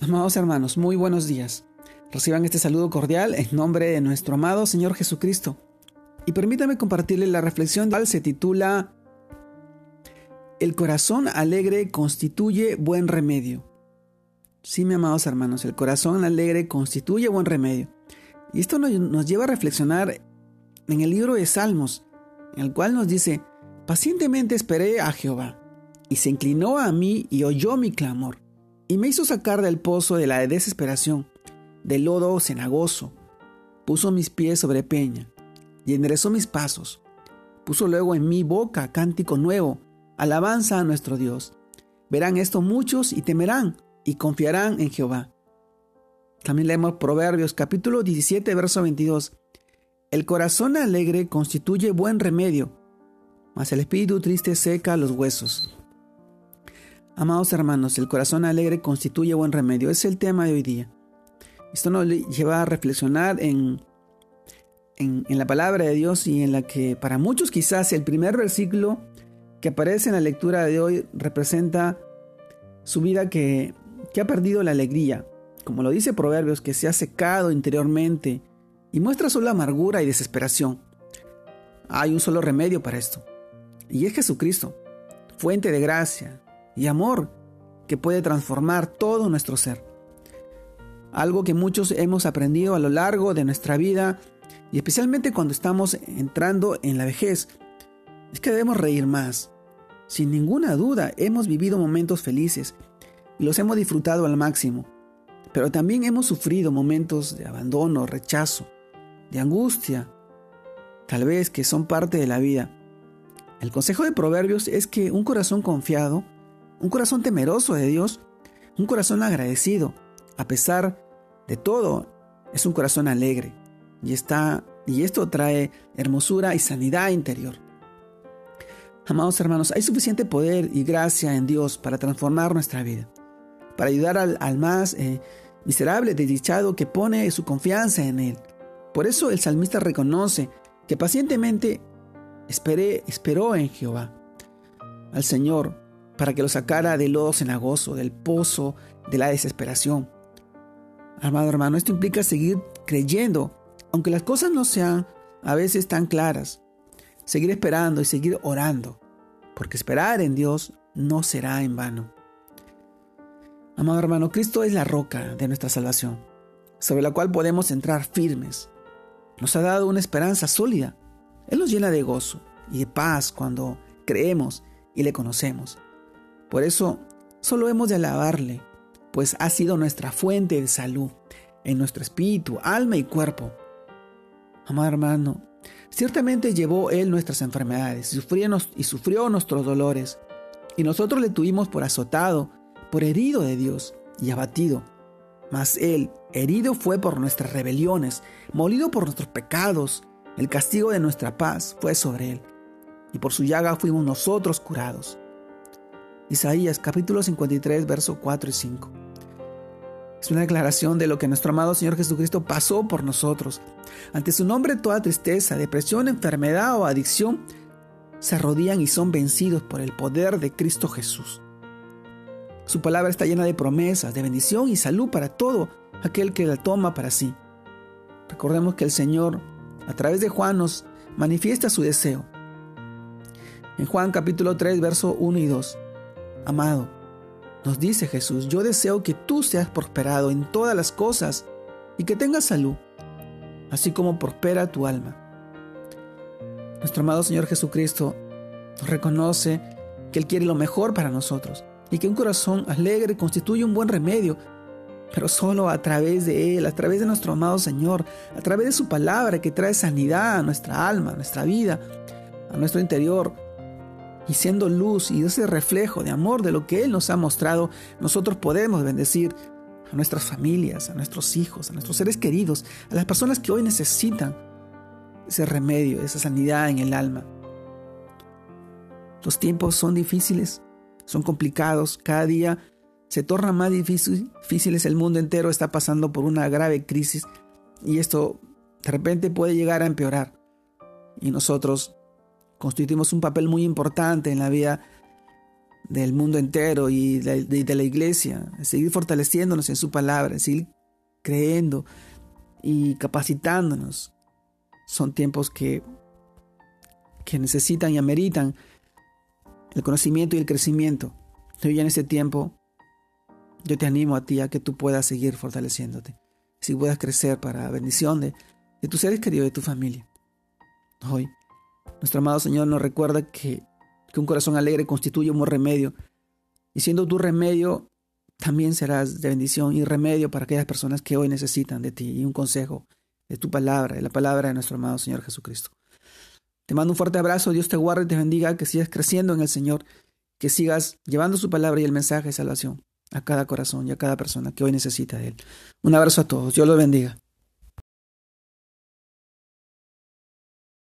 Amados hermanos, muy buenos días. Reciban este saludo cordial en nombre de nuestro amado Señor Jesucristo. Y permítame compartirles la reflexión cual se titula El corazón alegre constituye buen remedio. Sí, mis amados hermanos, el corazón alegre constituye buen remedio. Y esto nos lleva a reflexionar en el libro de Salmos, en el cual nos dice, pacientemente esperé a Jehová, y se inclinó a mí y oyó mi clamor y me hizo sacar del pozo de la desesperación, del lodo cenagoso. Puso mis pies sobre peña y enderezó mis pasos. Puso luego en mi boca cántico nuevo, alabanza a nuestro Dios. Verán esto muchos y temerán y confiarán en Jehová. También leemos Proverbios capítulo 17, verso 22. El corazón alegre constituye buen remedio, mas el espíritu triste seca los huesos. Amados hermanos, el corazón alegre constituye buen remedio. Es el tema de hoy día. Esto nos lleva a reflexionar en, en, la palabra de Dios y en la que para muchos quizás el primer versículo que aparece en la lectura de hoy representa su vida que, que ha perdido la alegría. Como lo dice Proverbios, que se ha secado interiormente y muestra solo amargura y desesperación. Hay un solo remedio para esto. Y es Jesucristo, fuente de gracia, y amor que puede transformar todo nuestro ser. Algo que muchos hemos aprendido a lo largo de nuestra vida y especialmente cuando estamos entrando en la vejez, es que debemos reír más. Sin ninguna duda hemos vivido momentos felices y los hemos disfrutado al máximo, pero también hemos sufrido momentos de abandono, rechazo, de angustia, tal vez que son parte de la vida. El consejo de Proverbios es que un corazón confiado un corazón temeroso de Dios, un corazón agradecido, a pesar de todo, es un corazón alegre y está y esto trae hermosura y sanidad interior. Amados hermanos, hay suficiente poder y gracia en Dios para transformar nuestra vida, para ayudar al, más eh, miserable, desdichado que pone su confianza en Él. Por eso el salmista reconoce que pacientemente esperé, esperó en Jehová, al Señor, para que lo sacara del lodo cenagoso, del pozo de la desesperación. Amado hermano, esto implica seguir creyendo, aunque las cosas no sean a veces tan claras. Seguir esperando y seguir orando, porque esperar en Dios no será en vano. Amado hermano, Cristo es la roca de nuestra salvación, sobre la cual podemos entrar firmes. Nos ha dado una esperanza sólida. Él nos llena de gozo y de paz cuando creemos y le conocemos. Por eso, solo hemos de alabarle, pues ha sido nuestra fuente de salud en nuestro espíritu, alma y cuerpo. Amado hermano, ciertamente llevó Él nuestras enfermedades y sufrió, nuestros dolores, y nosotros le tuvimos por azotado, por herido de Dios y abatido. Mas Él, herido fue por nuestras rebeliones, molido por nuestros pecados, el castigo de nuestra paz fue sobre Él, y por su llaga fuimos nosotros curados. Isaías capítulo 53, verso 4 y 5. Es una declaración de lo que nuestro amado Señor Jesucristo pasó por nosotros. Ante su nombre toda tristeza, depresión, enfermedad o adicción se arrodillan y son vencidos por el poder de Cristo Jesús. Su palabra está llena de promesas, de bendición y salud para todo aquel que la toma para sí. Recordemos que el Señor, a través de Juan, nos manifiesta su deseo. En Juan capítulo 3, verso 1 y 2. Amado, nos dice Jesús, yo deseo que tú seas prosperado en todas las cosas y que tengas salud, así como prospera tu alma. Nuestro amado Señor Jesucristo nos reconoce que Él quiere lo mejor para nosotros y que un corazón alegre constituye un buen remedio, pero solo a través de Él, a través de nuestro amado Señor, a través de su palabra que trae sanidad a nuestra alma, a nuestra vida, a nuestro interior, y siendo luz y ese reflejo de amor de lo que Él nos ha mostrado, nosotros podemos bendecir a nuestras familias, a nuestros hijos, a nuestros seres queridos, a las personas que hoy necesitan ese remedio, esa sanidad en el alma. Los tiempos son difíciles, son complicados, cada día se torna más difícil, difíciles, el mundo entero está pasando por una grave crisis y esto de repente puede llegar a empeorar. Y nosotros constituimos un papel muy importante en la vida del mundo entero y de, la iglesia, seguir fortaleciéndonos en su palabra, seguir creyendo y capacitándonos. Son tiempos que, que necesitan y ameritan el conocimiento y el crecimiento. Hoy en este tiempo, yo te animo a ti a que tú puedas seguir fortaleciéndote, si puedas crecer para bendición de, de tus seres queridos, de tu familia. Hoy, nuestro amado Señor nos recuerda que que un corazón alegre constituye un buen remedio. Y siendo tu remedio, también serás de bendición y remedio para aquellas personas que hoy necesitan de ti y un consejo de tu palabra, de la palabra de nuestro amado Señor Jesucristo. Te mando un fuerte abrazo, Dios te guarde y te bendiga, que sigas creciendo en el Señor, que sigas llevando su palabra y el mensaje de salvación a cada corazón y a cada persona que hoy necesita de Él. Un abrazo a todos, Dios los bendiga.